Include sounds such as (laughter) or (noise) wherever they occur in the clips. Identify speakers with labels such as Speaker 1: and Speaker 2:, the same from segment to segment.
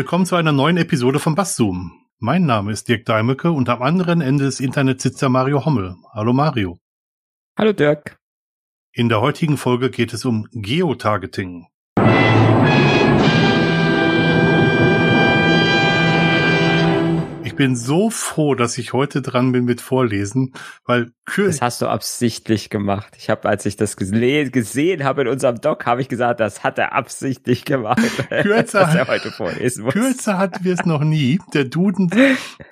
Speaker 1: Willkommen zu einer neuen Episode von Basszoom. Mein Name ist Dirk Deimecke und am anderen Ende des Internets sitzt der Mario Hommel. Hallo Mario.
Speaker 2: Hallo Dirk.
Speaker 1: In der heutigen Folge geht es um Geotargeting. Bin so froh, dass ich heute dran bin mit Vorlesen, weil
Speaker 2: Kür Das hast du absichtlich gemacht. Ich habe, als ich das gesehen habe in unserem Doc, habe ich gesagt, das hat er absichtlich gemacht. (laughs)
Speaker 1: Kürzer, dass er heute vorlesen muss. Kürzer hatten wir es noch nie. Der Duden,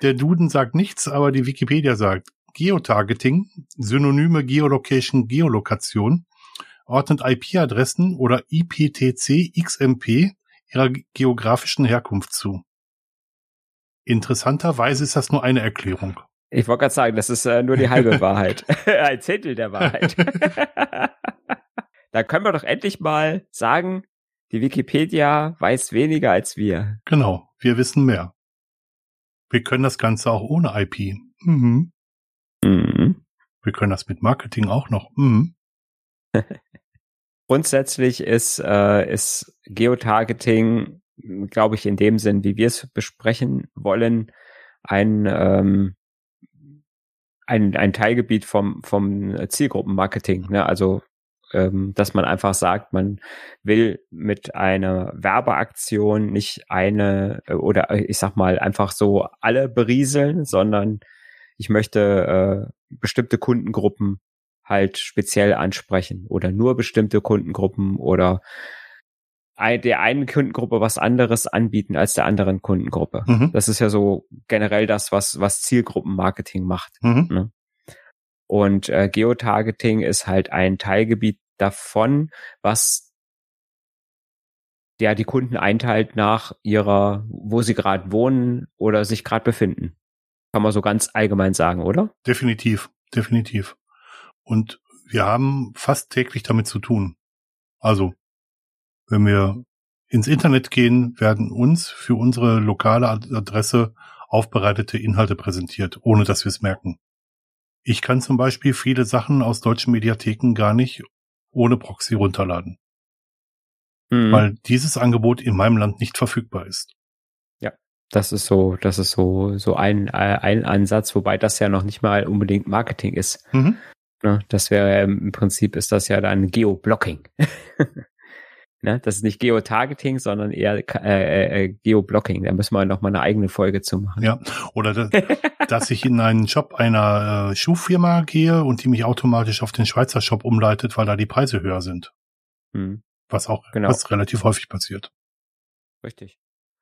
Speaker 1: der Duden sagt nichts, aber die Wikipedia sagt Geotargeting, Synonyme Geolocation, Geolokation, ordnet IP-Adressen oder IPTC, XMP ihrer geografischen Herkunft zu. Interessanterweise ist das nur eine Erklärung.
Speaker 2: Ich wollte gerade sagen, das ist äh, nur die halbe (laughs) Wahrheit. (laughs) Ein Zehntel der Wahrheit. (laughs) da können wir doch endlich mal sagen, die Wikipedia weiß weniger als wir.
Speaker 1: Genau, wir wissen mehr. Wir können das Ganze auch ohne IP. Mhm. Mhm. Wir können das mit Marketing auch noch. Mhm.
Speaker 2: Grundsätzlich ist, äh, ist Geotargeting glaube ich, in dem Sinn, wie wir es besprechen wollen, ein, ähm, ein, ein Teilgebiet vom, vom Zielgruppenmarketing. Ne? Also, ähm, dass man einfach sagt, man will mit einer Werbeaktion nicht eine äh, oder äh, ich sag mal einfach so alle berieseln, sondern ich möchte äh, bestimmte Kundengruppen halt speziell ansprechen oder nur bestimmte Kundengruppen oder der einen Kundengruppe was anderes anbieten als der anderen Kundengruppe. Mhm. Das ist ja so generell das, was, was Zielgruppenmarketing macht. Mhm. Ne? Und äh, Geotargeting ist halt ein Teilgebiet davon, was ja die Kunden einteilt nach ihrer, wo sie gerade wohnen oder sich gerade befinden. Kann man so ganz allgemein sagen, oder?
Speaker 1: Definitiv, definitiv. Und wir haben fast täglich damit zu tun. Also wenn wir ins Internet gehen, werden uns für unsere lokale Adresse aufbereitete Inhalte präsentiert, ohne dass wir es merken. Ich kann zum Beispiel viele Sachen aus deutschen Mediatheken gar nicht ohne Proxy runterladen. Mhm. Weil dieses Angebot in meinem Land nicht verfügbar ist.
Speaker 2: Ja, das ist so, das ist so, so ein, äh, ein Ansatz, wobei das ja noch nicht mal unbedingt Marketing ist. Mhm. Ne, das wäre im Prinzip ist das ja dann Geoblocking. (laughs) Ne? Das ist nicht Geotargeting, sondern eher äh, äh, äh, Geoblocking. Da müssen wir noch mal eine eigene Folge zu machen.
Speaker 1: Ja, oder das, dass ich in einen Shop einer äh, Schuhfirma gehe und die mich automatisch auf den Schweizer Shop umleitet, weil da die Preise höher sind. Hm. Was auch genau. was relativ häufig passiert.
Speaker 2: Richtig.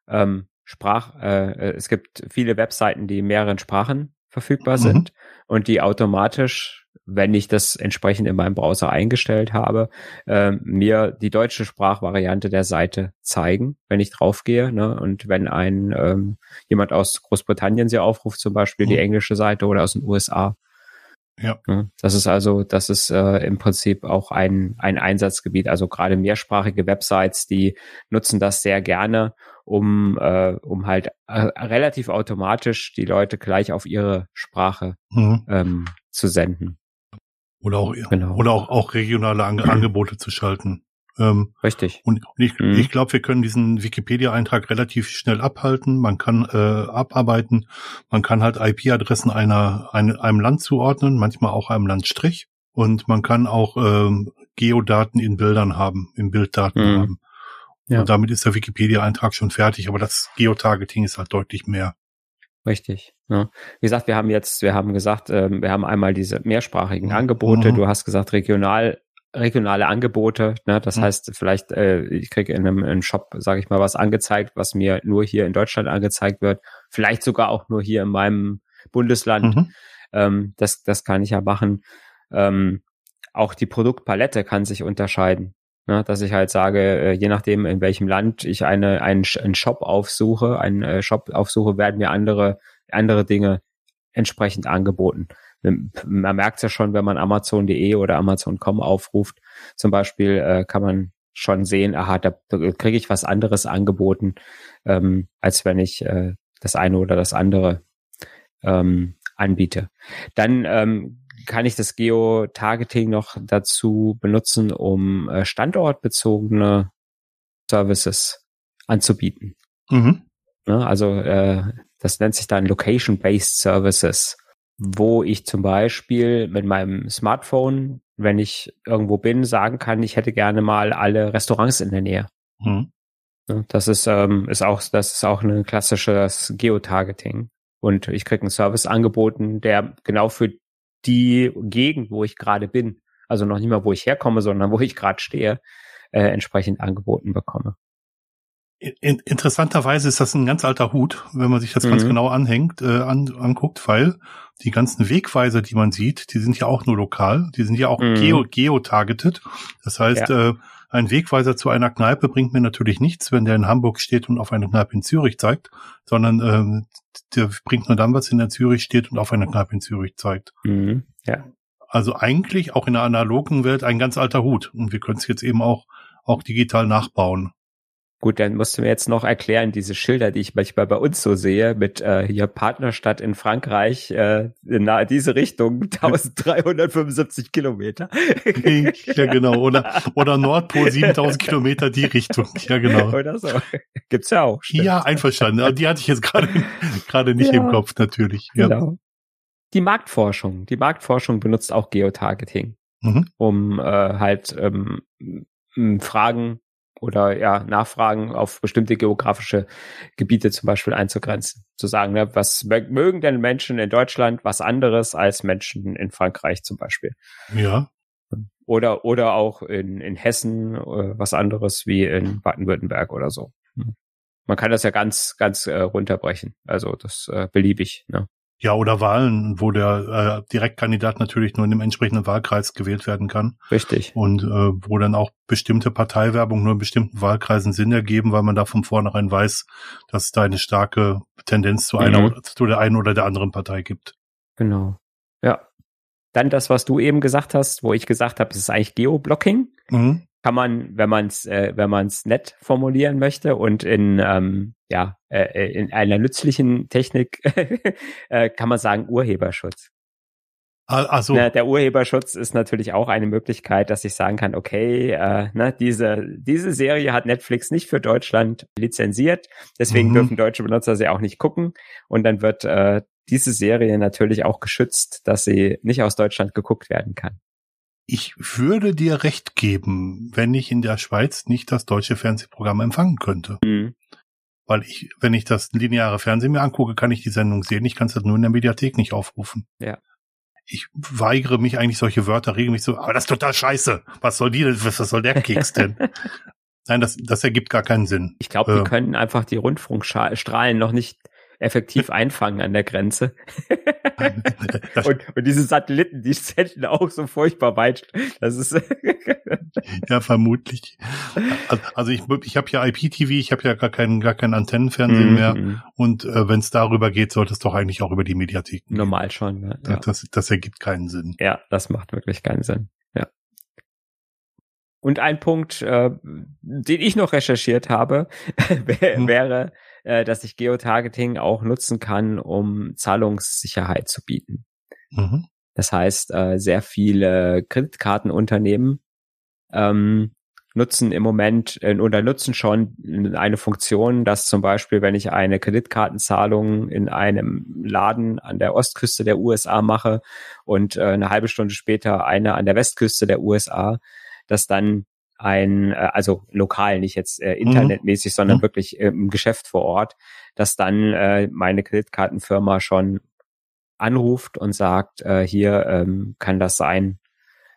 Speaker 2: Ähm, Sprach, äh, äh es gibt viele Webseiten, die in mehreren Sprachen verfügbar sind mhm. und die automatisch wenn ich das entsprechend in meinem Browser eingestellt habe, äh, mir die deutsche Sprachvariante der Seite zeigen, wenn ich draufgehe. Ne? Und wenn ein ähm, jemand aus Großbritannien sie aufruft, zum Beispiel mhm. die englische Seite oder aus den USA. Ja. Ne? Das ist also, das ist äh, im Prinzip auch ein, ein Einsatzgebiet. Also gerade mehrsprachige Websites, die nutzen das sehr gerne, um, äh, um halt äh, relativ automatisch die Leute gleich auf ihre Sprache mhm. ähm, zu senden.
Speaker 1: Oder auch, genau. oder auch, auch regionale An (clears throat) Angebote zu schalten.
Speaker 2: Ähm, Richtig.
Speaker 1: Und ich, mhm. ich glaube, wir können diesen Wikipedia-Eintrag relativ schnell abhalten. Man kann äh, abarbeiten. Man kann halt IP-Adressen einer eine, einem Land zuordnen, manchmal auch einem Landstrich. Und man kann auch ähm, Geodaten in Bildern haben, in Bilddaten mhm. haben. Ja. Und damit ist der Wikipedia-Eintrag schon fertig. Aber das Geotargeting ist halt deutlich mehr.
Speaker 2: Richtig. Ja. Wie gesagt, wir haben jetzt, wir haben gesagt, ähm, wir haben einmal diese mehrsprachigen Angebote. Mhm. Du hast gesagt, regional, regionale Angebote. Ne? Das mhm. heißt, vielleicht, äh, ich kriege in einem, in einem Shop, sage ich mal, was angezeigt, was mir nur hier in Deutschland angezeigt wird. Vielleicht sogar auch nur hier in meinem Bundesland. Mhm. Ähm, das, das kann ich ja machen. Ähm, auch die Produktpalette kann sich unterscheiden. Ne, dass ich halt sage, äh, je nachdem, in welchem Land ich eine, einen, einen Shop aufsuche, einen äh, Shop aufsuche, werden mir andere, andere Dinge entsprechend angeboten. Man merkt es ja schon, wenn man Amazon.de oder Amazon.com aufruft, zum Beispiel, äh, kann man schon sehen, aha, da, da kriege ich was anderes angeboten, ähm, als wenn ich äh, das eine oder das andere ähm, anbiete. Dann ähm, kann ich das Geo-Targeting noch dazu benutzen, um äh, standortbezogene Services anzubieten. Mhm. Ne? Also äh, das nennt sich dann Location-Based Services, wo ich zum Beispiel mit meinem Smartphone, wenn ich irgendwo bin, sagen kann, ich hätte gerne mal alle Restaurants in der Nähe. Mhm. Das ist, ähm, ist auch, das ist auch ein klassisches Geotargeting. Und ich kriege einen Service angeboten, der genau für die Gegend, wo ich gerade bin, also noch nicht mal, wo ich herkomme, sondern (laughs) wo ich gerade stehe, äh, entsprechend angeboten bekomme.
Speaker 1: In, interessanterweise ist das ein ganz alter Hut, wenn man sich das mhm. ganz genau anhängt, äh, an, anguckt, weil die ganzen Wegweiser, die man sieht, die sind ja auch nur lokal, die sind ja auch mhm. geo, geotargeted. Das heißt, ja. äh, ein Wegweiser zu einer Kneipe bringt mir natürlich nichts, wenn der in Hamburg steht und auf eine Kneipe in Zürich zeigt, sondern äh, der bringt nur dann was, wenn der in Zürich steht und auf eine Kneipe in Zürich zeigt. Mhm. Ja. Also eigentlich auch in der analogen Welt ein ganz alter Hut. Und wir können es jetzt eben auch, auch digital nachbauen.
Speaker 2: Gut, dann musst du mir jetzt noch erklären, diese Schilder, die ich manchmal bei uns so sehe, mit äh, hier Partnerstadt in Frankreich, äh, in diese Richtung, (laughs) 1375 Kilometer.
Speaker 1: ja, genau. Oder, oder Nordpol (laughs) 7000 Kilometer die Richtung. Ja, genau. Oder so.
Speaker 2: Gibt's ja auch.
Speaker 1: Stimmt. Ja, einverstanden. Die hatte ich jetzt gerade gerade nicht ja, im Kopf, natürlich. Ja. Genau.
Speaker 2: Die Marktforschung. Die Marktforschung benutzt auch Geotargeting, mhm. um äh, halt ähm, Fragen oder ja, Nachfragen auf bestimmte geografische Gebiete zum Beispiel einzugrenzen. Zu sagen, ne, was mögen denn Menschen in Deutschland was anderes als Menschen in Frankreich zum Beispiel?
Speaker 1: Ja.
Speaker 2: Oder, oder auch in, in Hessen äh, was anderes wie in Baden-Württemberg oder so. Hm. Man kann das ja ganz, ganz äh, runterbrechen. Also das äh, beliebig. Ne?
Speaker 1: Ja, oder Wahlen, wo der äh, Direktkandidat natürlich nur in dem entsprechenden Wahlkreis gewählt werden kann.
Speaker 2: Richtig.
Speaker 1: Und äh, wo dann auch bestimmte Parteiwerbung nur in bestimmten Wahlkreisen Sinn ergeben, weil man da von vornherein weiß, dass es da eine starke Tendenz zu einer mhm. zu der einen oder der anderen Partei gibt.
Speaker 2: Genau. Ja. Dann das, was du eben gesagt hast, wo ich gesagt habe, es ist eigentlich Geoblocking. Mhm kann man, wenn man es, äh, wenn man es nett formulieren möchte und in ähm, ja äh, äh in einer nützlichen Technik (laughs) äh, kann man sagen Urheberschutz.
Speaker 1: Also
Speaker 2: Na, der Urheberschutz ist natürlich auch eine Möglichkeit, dass ich sagen kann, okay, äh, ne, diese diese Serie hat Netflix nicht für Deutschland lizenziert, deswegen mhm. dürfen deutsche Benutzer sie auch nicht gucken und dann wird äh, diese Serie natürlich auch geschützt, dass sie nicht aus Deutschland geguckt werden kann.
Speaker 1: Ich würde dir recht geben, wenn ich in der Schweiz nicht das deutsche Fernsehprogramm empfangen könnte. Mhm. Weil ich, wenn ich das lineare Fernsehen mir angucke, kann ich die Sendung sehen. Ich kann es halt nur in der Mediathek nicht aufrufen.
Speaker 2: Ja.
Speaker 1: Ich weigere mich eigentlich solche Wörter regelmäßig so, aber das ist total scheiße. Was soll die denn, was soll der Keks denn? (laughs) Nein, das, das ergibt gar keinen Sinn.
Speaker 2: Ich glaube, äh, wir können einfach die Rundfunkstrahlen noch nicht effektiv (laughs) einfangen an der Grenze. und, und diese Satelliten, die senden auch so furchtbar weit. Das ist (laughs)
Speaker 1: ja vermutlich. Also ich, ich habe ja IPTV, ich habe ja gar keinen gar keinen Antennenfernsehen mm mehr. Mhm. Und äh, wenn es darüber geht, sollte es doch eigentlich auch über die Mediathek.
Speaker 2: Gehen. Normal schon. Ja.
Speaker 1: ja. Das, das ergibt keinen Sinn.
Speaker 2: Ja, das macht wirklich keinen Sinn. Ja. Und ein Punkt, äh, den ich noch recherchiert habe, (laughs) hm. wäre äh, dass ich Geotargeting auch nutzen kann, um Zahlungssicherheit zu bieten. Mhm. Das heißt, äh, sehr viele Kreditkartenunternehmen ähm, nutzen im Moment äh, oder nutzen schon eine Funktion, dass zum Beispiel, wenn ich eine Kreditkartenzahlung in einem Laden an der Ostküste der USA mache und äh, eine halbe Stunde später eine an der Westküste der USA, dass dann ein, äh, also lokal, nicht jetzt äh, mhm. internetmäßig, mhm. sondern mhm. wirklich im Geschäft vor Ort, dass dann äh, meine Kreditkartenfirma schon anruft und sagt, äh, hier ähm, kann das sein,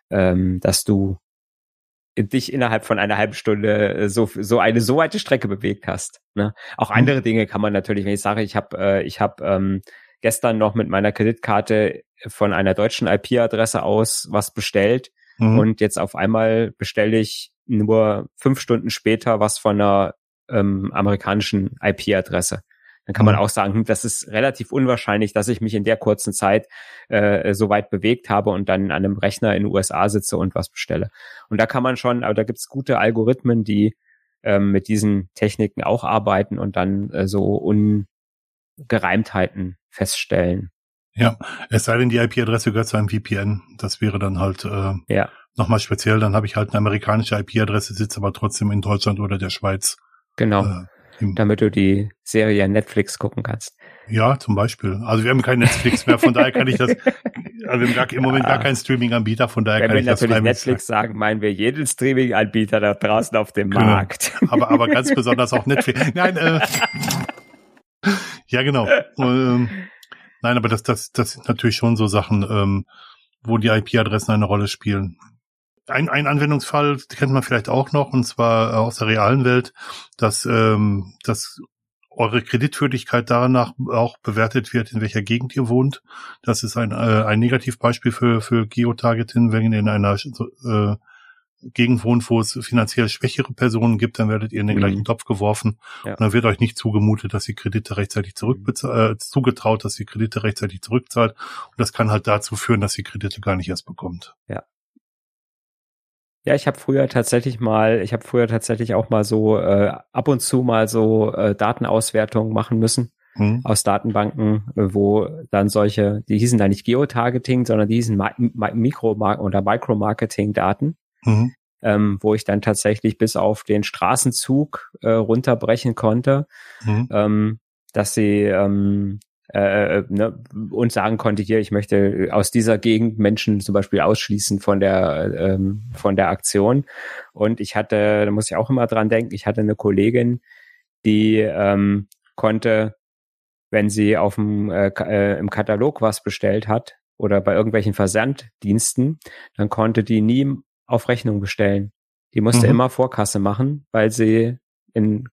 Speaker 2: ähm, dass du dich innerhalb von einer halben Stunde äh, so so eine so weite Strecke bewegt hast. Ne? Auch mhm. andere Dinge kann man natürlich, wenn ich sage, ich habe äh, ich habe ähm, gestern noch mit meiner Kreditkarte von einer deutschen IP-Adresse aus was bestellt, Mhm. Und jetzt auf einmal bestelle ich nur fünf Stunden später was von einer ähm, amerikanischen IP-Adresse. Dann kann man mhm. auch sagen, hm, das ist relativ unwahrscheinlich, dass ich mich in der kurzen Zeit äh, so weit bewegt habe und dann an einem Rechner in den USA sitze und was bestelle. Und da kann man schon, aber da gibt's gute Algorithmen, die ähm, mit diesen Techniken auch arbeiten und dann äh, so Ungereimtheiten feststellen.
Speaker 1: Ja, es sei denn, die IP-Adresse gehört zu einem VPN. Das wäre dann halt äh, ja. nochmal speziell. Dann habe ich halt eine amerikanische IP-Adresse, sitze aber trotzdem in Deutschland oder der Schweiz.
Speaker 2: Genau. Äh, damit du die Serie Netflix gucken kannst.
Speaker 1: Ja, zum Beispiel. Also wir haben kein Netflix mehr, von daher kann ich das, also wir haben gar, im Moment gar keinen Streaming-Anbieter, von daher
Speaker 2: Wenn
Speaker 1: kann
Speaker 2: wir
Speaker 1: ich das
Speaker 2: natürlich
Speaker 1: freiwillig
Speaker 2: Netflix sagen, meinen wir jeden Streaming-Anbieter da draußen auf dem
Speaker 1: Genau.
Speaker 2: Markt. (laughs)
Speaker 1: aber, aber ganz besonders auch Netflix. Nein, äh, (laughs) ja genau. (laughs) Ähm, nein, aber das, das, das sind natürlich schon so Sachen, ähm, wo die IP-Adressen eine Rolle spielen. Ein, ein Anwendungsfall kennt man vielleicht auch noch, und zwar aus der realen Welt, dass, ähm, dass eure Kreditwürdigkeit danach auch bewertet wird, in welcher Gegend ihr wohnt. Das ist ein, äh, ein Negativbeispiel für, für Geotargeting, wenn ihr in einer äh, Gegend wo es finanziell schwächere Personen gibt, dann werdet ihr in den
Speaker 2: Mhm.
Speaker 1: gleichen Topf geworfen.
Speaker 2: Ja.
Speaker 1: Und dann wird euch nicht zugemutet, dass ihr Kredite rechtzeitig zurückbezahlt, äh, zugetraut, dass ihr Kredite rechtzeitig zurückzahlt. Und das kann halt dazu führen, dass ihr Kredite gar nicht erst bekommt.
Speaker 2: Ja, ich habe früher tatsächlich mal, ich habe früher tatsächlich auch mal so äh, ab und zu mal so äh, Datenauswertungen machen müssen
Speaker 1: Hm?
Speaker 2: aus Datenbanken, äh, wo dann solche, die hießen da nicht Geotargeting, sondern die hießen Mi Mi Mikro- oder Micromarketing-Daten,
Speaker 1: Mhm.
Speaker 2: ähm, wo ich dann tatsächlich bis auf den Straßenzug äh, runterbrechen konnte,
Speaker 1: Mhm.
Speaker 2: ähm, dass sie ähm, äh, ne, und sagen konnte, hier, ich möchte aus dieser Gegend Menschen zum Beispiel ausschließen von der ähm, von der Aktion. Und ich hatte, da muss ich auch immer dran denken, ich hatte eine Kollegin, die ähm, konnte, wenn sie auf dem äh, äh, im Katalog was bestellt hat oder bei irgendwelchen Versanddiensten, dann konnte die nie auf Rechnung bestellen. Die musste
Speaker 1: Mhm.
Speaker 2: immer Vorkasse machen, weil sie in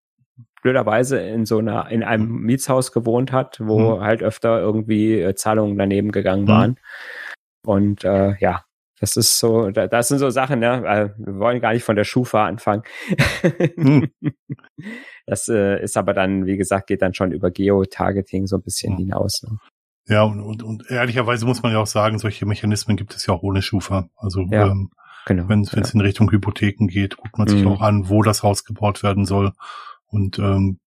Speaker 2: blöderweise in so einer, in einem Mietshaus gewohnt hat, wo
Speaker 1: Mhm.
Speaker 2: halt öfter irgendwie äh, Zahlungen daneben gegangen
Speaker 1: Mhm.
Speaker 2: waren. Und äh, ja, das ist so, da, das sind so Sachen, ne? Wir wollen gar nicht von der Schufa anfangen.
Speaker 1: Mhm. (laughs)
Speaker 2: Das äh, ist aber dann, wie gesagt, geht dann schon über Geo-Targeting so ein bisschen
Speaker 1: Mhm.
Speaker 2: hinaus. Ne?
Speaker 1: Ja, und, und, und ehrlicherweise muss man ja auch sagen, solche Mechanismen gibt es ja auch ohne Schufa. Also
Speaker 2: Ja.
Speaker 1: ähm,
Speaker 2: Genau.
Speaker 1: wenn es
Speaker 2: ja.
Speaker 1: in Richtung Hypotheken geht, guckt man sich
Speaker 2: Mhm.
Speaker 1: auch an, wo das Haus gebaut werden soll und ähm,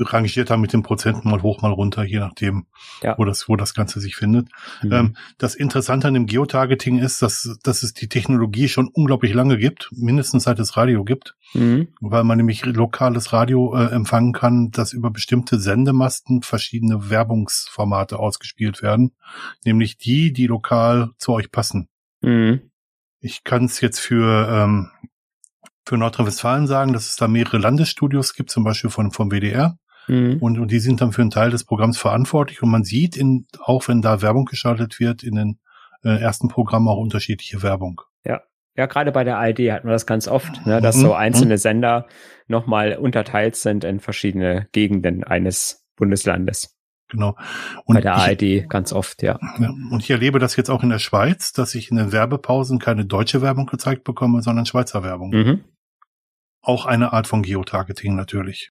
Speaker 1: rangiert da mit den Prozenten mal hoch, mal runter, je nachdem,
Speaker 2: Ja.
Speaker 1: wo das, wo das Ganze sich findet.
Speaker 2: Mhm.
Speaker 1: Ähm, das Interessante an dem Geotargeting ist, dass, dass es die Technologie schon unglaublich lange gibt, mindestens seit es Radio gibt,
Speaker 2: Mhm.
Speaker 1: weil man nämlich lokales Radio äh, empfangen kann, dass über bestimmte Sendemasten verschiedene Werbungsformate ausgespielt werden, nämlich die, die lokal zu euch passen.
Speaker 2: Mhm.
Speaker 1: Ich kann es jetzt für, ähm, für Nordrhein-Westfalen sagen, dass es da mehrere Landesstudios gibt, zum Beispiel von, vom WDR.
Speaker 2: Mhm.
Speaker 1: Und, und die sind dann für einen Teil des Programms verantwortlich. Und man sieht, in, auch wenn da Werbung geschaltet wird, in den äh, ersten Programmen auch unterschiedliche Werbung.
Speaker 2: Ja, gerade bei der ARD hat man das ganz oft, ne, dass
Speaker 1: Mhm.
Speaker 2: so einzelne Sender nochmal unterteilt sind in verschiedene Gegenden eines Bundeslandes.
Speaker 1: Genau. Und
Speaker 2: bei der
Speaker 1: ich,
Speaker 2: ARD ganz oft, ja.
Speaker 1: ja, und ich erlebe das jetzt auch in der Schweiz, dass ich in den Werbepausen keine deutsche Werbung gezeigt bekomme, sondern Schweizer Werbung.
Speaker 2: Mhm.
Speaker 1: Auch eine Art von Geotargeting natürlich.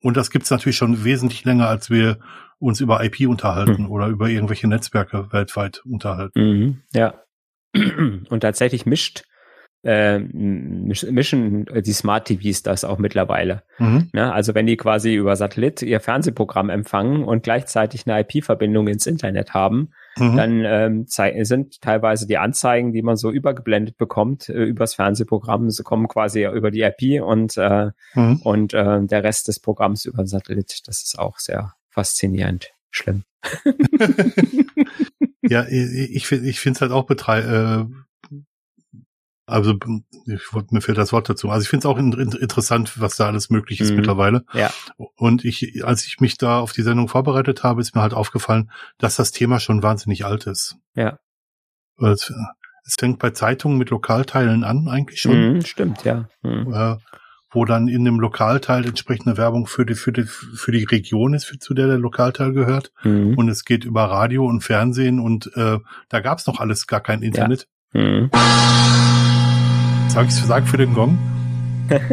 Speaker 1: Und das gibt's natürlich schon wesentlich länger, als wir uns über IP unterhalten
Speaker 2: Hm.
Speaker 1: oder über irgendwelche Netzwerke weltweit unterhalten.
Speaker 2: Mhm. Ja. (clears throat) Und tatsächlich mischt äh, misch- mischen die Smart TVs das auch mittlerweile.
Speaker 1: Mhm.
Speaker 2: Ne? Also wenn die quasi über Satellit ihr Fernsehprogramm empfangen und gleichzeitig eine IP-Verbindung ins Internet haben,
Speaker 1: Mhm.
Speaker 2: dann ähm, sind teilweise die Anzeigen, die man so übergeblendet bekommt, äh, übers Fernsehprogramm, sie kommen quasi über die IP und, äh,
Speaker 1: Mhm.
Speaker 2: und äh, der Rest des Programms über den Satellit. Das ist auch sehr faszinierend. Schlimm. (laughs)
Speaker 1: Ja, ich, ich finde es halt auch betrei äh, also ich, wollte- mir fehlt das Wort dazu. Also ich finde es auch in, in, interessant, was da alles möglich ist
Speaker 2: Mhm.
Speaker 1: mittlerweile.
Speaker 2: Ja.
Speaker 1: Und ich, als ich mich da auf die Sendung vorbereitet habe, ist mir halt aufgefallen, dass das Thema schon wahnsinnig alt ist.
Speaker 2: Ja.
Speaker 1: Es, es fängt bei Zeitungen mit Lokalteilen an, eigentlich schon,
Speaker 2: Mhm, stimmt, ja. Mhm.
Speaker 1: äh, wo dann in dem Lokalteil entsprechende Werbung für die, für die, für die Region ist, für, zu der der Lokalteil gehört.
Speaker 2: Mhm.
Speaker 1: Und es geht über Radio und Fernsehen und äh, da gab's noch alles gar kein Internet.
Speaker 2: Mhm.
Speaker 1: Sag ich sag für den Gong.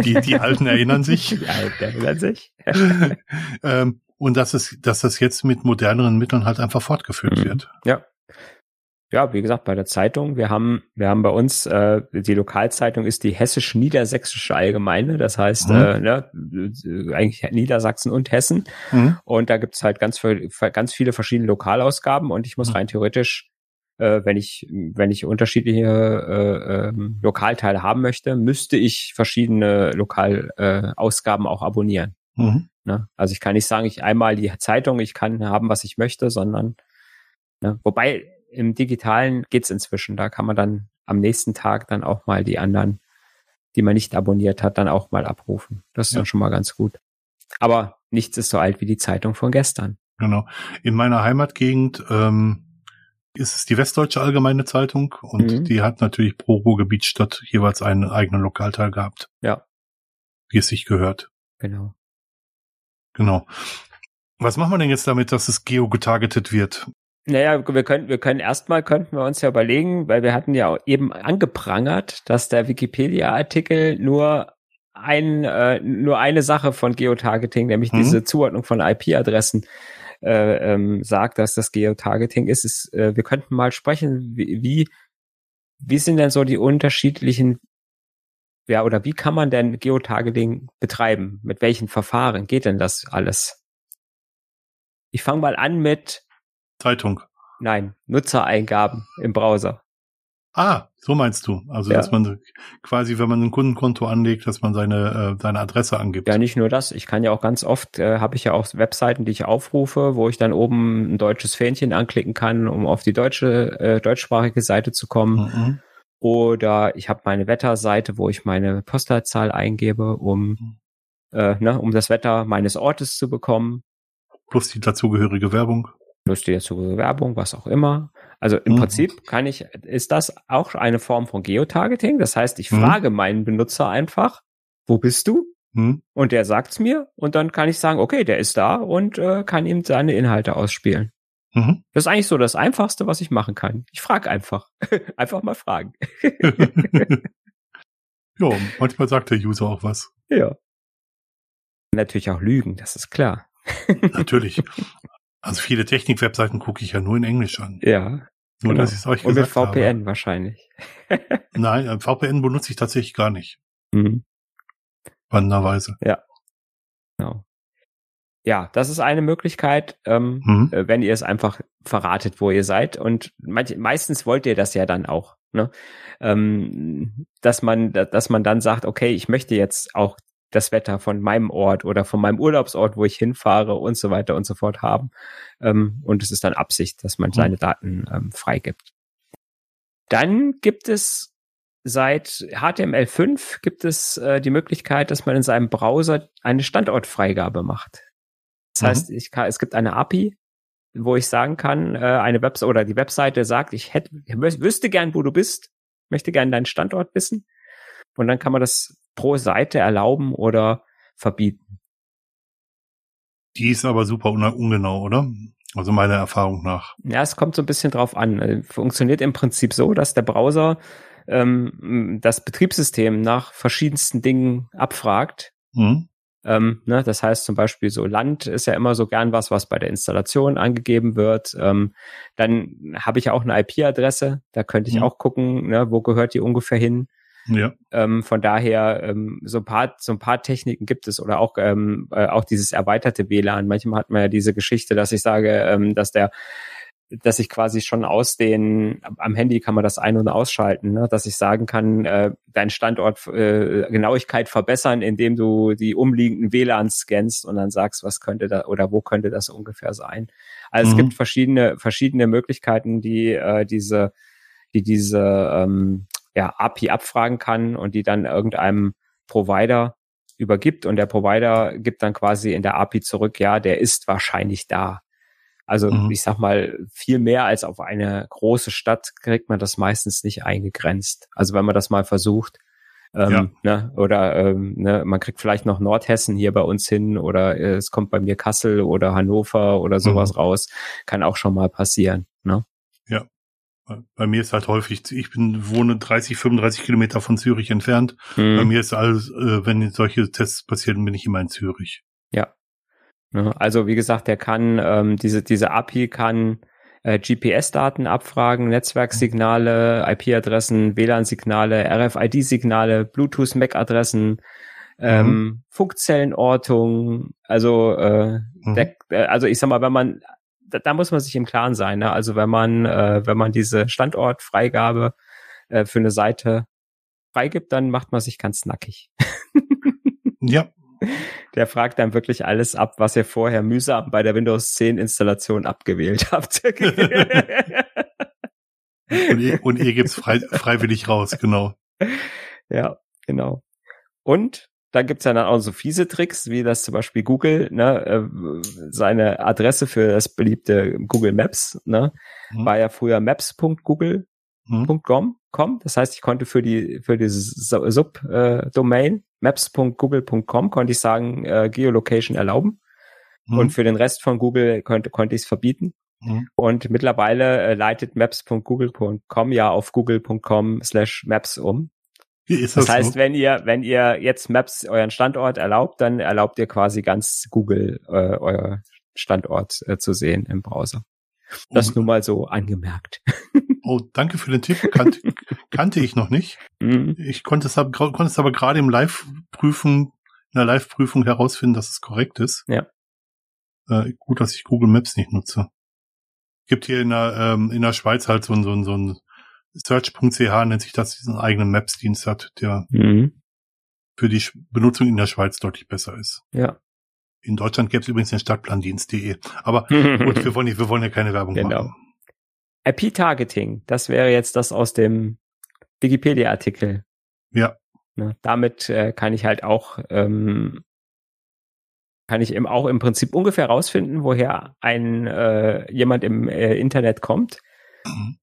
Speaker 1: Die, die (laughs) Alten erinnern sich.
Speaker 2: Ja, der erinnert sich. (laughs)
Speaker 1: ähm, und dass es, dass das jetzt mit moderneren Mitteln halt einfach fortgeführt
Speaker 2: Mhm.
Speaker 1: wird.
Speaker 2: Ja. Ja, wie gesagt, bei der Zeitung, wir haben, wir haben bei uns, äh, die Lokalzeitung ist die Hessisch-Niedersächsische Allgemeine, das heißt,
Speaker 1: Mhm.
Speaker 2: äh, ne, eigentlich Niedersachsen und Hessen.
Speaker 1: Mhm.
Speaker 2: Und da gibt's halt ganz, viel- ganz viele verschiedene Lokalausgaben und ich muss
Speaker 1: Mhm.
Speaker 2: rein theoretisch, äh, wenn ich, wenn ich unterschiedliche äh, ähm, Lokalteile haben möchte, müsste ich verschiedene Lokalausgaben äh, auch abonnieren. Mhm. Ne? Also ich kann nicht sagen, ich einmal die Zeitung, ich kann haben, was ich möchte, sondern ne? wobei im Digitalen geht's inzwischen. Da kann man dann am nächsten Tag dann auch mal die anderen, die man nicht abonniert hat, dann auch mal abrufen. Das ist ja. dann schon mal ganz gut. Aber nichts ist so alt wie die Zeitung von gestern.
Speaker 1: Genau. In meiner Heimatgegend ähm, ist es die Westdeutsche Allgemeine Zeitung und mhm. die hat natürlich pro Ruhrgebietsstadt jeweils einen eigenen Lokalteil gehabt.
Speaker 2: Ja.
Speaker 1: Wie es sich gehört.
Speaker 2: Genau.
Speaker 1: Genau. Was machen wir denn jetzt damit, dass es geo-getargetet wird?
Speaker 2: Naja, wir können, wir können erstmal könnten wir uns ja überlegen, weil wir hatten ja eben angeprangert, dass der Wikipedia-Artikel nur ein, äh, nur eine Sache von Geotargeting, nämlich hm. diese Zuordnung von IP-Adressen äh, ähm, sagt, dass das Geotargeting ist. ist äh, wir könnten mal sprechen, wie, wie, wie sind denn so die unterschiedlichen, ja, oder wie kann man denn Geotargeting betreiben? Mit welchen Verfahren geht denn das alles? Ich fange mal an mit
Speaker 1: Zeitung.
Speaker 2: Nein, Nutzereingaben im Browser.
Speaker 1: Ah, so meinst du. Also, ja. dass man quasi, wenn man ein Kundenkonto anlegt, dass man seine, äh, seine Adresse angibt.
Speaker 2: Ja, nicht nur das. Ich kann ja auch ganz oft, äh, habe ich ja auch Webseiten, die ich aufrufe, wo ich dann oben ein deutsches Fähnchen anklicken kann, um auf die deutsche, äh, deutschsprachige Seite zu kommen. Mhm. Oder ich habe meine Wetterseite, wo ich meine Postleitzahl eingebe, um, mhm. äh, ne, um das Wetter meines Ortes zu bekommen.
Speaker 1: Plus die dazugehörige Werbung
Speaker 2: lustige Werbung, was auch immer. Also im mhm. Prinzip kann ich, ist das auch eine Form von Geotargeting. Das heißt, ich mhm. frage meinen Benutzer einfach, wo bist du? Mhm. Und der sagt's mir und dann kann ich sagen, okay, der ist da und äh, kann ihm seine Inhalte ausspielen. Mhm. Das ist eigentlich so das Einfachste, was ich machen kann. Ich frage einfach. (laughs) einfach mal fragen. (laughs) (laughs)
Speaker 1: ja, manchmal sagt der User auch was.
Speaker 2: Ja. Natürlich auch lügen, das ist klar.
Speaker 1: Natürlich. Also viele Technik-Webseiten gucke ich ja nur in Englisch an.
Speaker 2: Ja.
Speaker 1: Nur, genau. dass ich es euch
Speaker 2: Und
Speaker 1: gesagt.
Speaker 2: Und mit VPN
Speaker 1: habe.
Speaker 2: wahrscheinlich. (laughs)
Speaker 1: Nein, äh, VPN benutze ich tatsächlich gar nicht. Mhm. Spannenderweise.
Speaker 2: Ja. Genau. Ja, das ist eine Möglichkeit, ähm, mhm. Äh, wenn ihr es einfach verratet, wo ihr seid. Und manch, meistens wollt ihr das ja dann auch, ne? Ähm, dass man, dass man dann sagt, okay, ich möchte jetzt auch das Wetter von meinem Ort oder von meinem Urlaubsort, wo ich hinfahre und so weiter und so fort haben. Ähm, und es ist dann Absicht, dass man mhm. seine Daten ähm, freigibt. Dann gibt es seit HTML5 gibt es äh, die Möglichkeit, dass man in seinem Browser eine Standortfreigabe macht. Das mhm. heißt, ich kann, es gibt eine API, wo ich sagen kann, äh, eine Webseite oder die Webseite sagt, ich hätte, wüsste gern, wo du bist, möchte gern deinen Standort wissen. Und dann kann man das pro Seite erlauben oder verbieten.
Speaker 1: Die ist aber super ungenau, oder? Also meiner Erfahrung nach.
Speaker 2: Ja, es kommt so ein bisschen drauf an. Äh, funktioniert im Prinzip so, dass der Browser ähm, das Betriebssystem nach verschiedensten Dingen abfragt. Mhm. Ähm, ne, das heißt zum Beispiel so Land ist ja immer so gern was, was bei der Installation angegeben wird. Ähm, dann habe ich auch eine IP-Adresse, da könnte ich mhm. auch gucken, ne, wo gehört die ungefähr hin.
Speaker 1: Ja.
Speaker 2: Ähm, von daher, ähm, so ein paar, so ein paar Techniken gibt es oder auch, ähm, äh, auch dieses erweiterte WLAN. Manchmal hat man ja diese Geschichte, dass ich sage, ähm, dass der, dass ich quasi schon aus den, am Handy kann man das ein- und ausschalten, ne? dass ich sagen kann, äh, dein Standort äh, Genauigkeit verbessern, indem du die umliegenden WLANs scannst und dann sagst, was könnte da oder wo könnte das ungefähr sein. Also mhm. es gibt verschiedene, verschiedene Möglichkeiten, die äh, diese, die diese ähm, ja, API abfragen kann und die dann irgendeinem Provider übergibt und der Provider gibt dann quasi in der API zurück, ja, der ist wahrscheinlich da. Also mhm. ich sag mal, viel mehr als auf eine große Stadt kriegt man das meistens nicht eingegrenzt. Also wenn man das mal versucht, ähm, ja. ne, oder ähm, ne, man kriegt vielleicht noch Nordhessen hier bei uns hin oder äh, es kommt bei mir Kassel oder Hannover oder sowas mhm. raus, kann auch schon mal passieren. Ne?
Speaker 1: Bei mir ist halt häufig, ich bin, wohne 30, 35 Kilometer von Zürich entfernt. Mhm. Bei mir ist alles, äh, wenn solche Tests passieren, bin ich immer in Zürich.
Speaker 2: Ja. Also wie gesagt, der kann, ähm, diese, diese API kann äh, GPS-Daten abfragen, Netzwerksignale, IP-Adressen, WLAN-Signale, RFID-Signale, Bluetooth-MAC-Adressen, ähm, mhm. Funkzellenortung, also äh, mhm. der, äh, also ich sag mal, wenn man da, da muss man sich im Klaren sein. Ne? Also wenn man, äh, wenn man diese Standortfreigabe äh, für eine Seite freigibt, dann macht man sich ganz nackig. (laughs)
Speaker 1: ja,
Speaker 2: Der fragt dann wirklich alles ab, was ihr vorher mühsam bei der Windows 10 Installation abgewählt (laughs) habt.
Speaker 1: und, ihr, und ihr gebt's frei, freiwillig raus, genau.
Speaker 2: Ja, genau. Und da gibt's ja dann auch so fiese Tricks, wie das zum Beispiel Google, ne, äh, seine Adresse für das beliebte Google Maps, ne, mhm. war ja früher maps.google.com. Mhm. Das heißt, ich konnte für die für dieses Subdomain äh, maps.google.com konnte ich sagen äh, Geolocation erlauben mhm. und für den Rest von Google konnte konnte ich es verbieten. Mhm. Und mittlerweile äh, leitet maps.google.com ja auf google.com/maps um. (laughs) Das, das, heißt, so? wenn ihr, wenn ihr jetzt Maps euren Standort erlaubt, dann erlaubt ihr quasi ganz Google äh, euer Standort äh, zu sehen im Browser. Das oh. nur mal so angemerkt. (laughs)
Speaker 1: Oh, danke für den Tipp. Kannte, (laughs) kannte ich noch nicht. Mhm. Ich konnte es, konnte es aber gerade im Live-Prüfung, in der Live-Prüfung herausfinden, dass es korrekt ist.
Speaker 2: Ja.
Speaker 1: Äh, gut, dass ich Google Maps nicht nutze. Gibt hier in der, ähm, in der Schweiz halt so ein, so ein, so ein Search.ch nennt sich das, diesen eigenen Maps-Dienst hat, der mhm. für die Benutzung in der Schweiz deutlich besser ist.
Speaker 2: Ja.
Speaker 1: In Deutschland gäbe es übrigens den Stadtplandienst.de. Aber (laughs) gut, wir wollen, wir wollen ja keine Werbung genau. machen.
Speaker 2: IP-Targeting, das wäre jetzt das aus dem Wikipedia-Artikel.
Speaker 1: Ja.
Speaker 2: Ne, damit äh, kann ich halt auch, ähm, kann ich eben auch im Prinzip ungefähr rausfinden, woher ein äh, jemand im äh, Internet kommt. Mhm.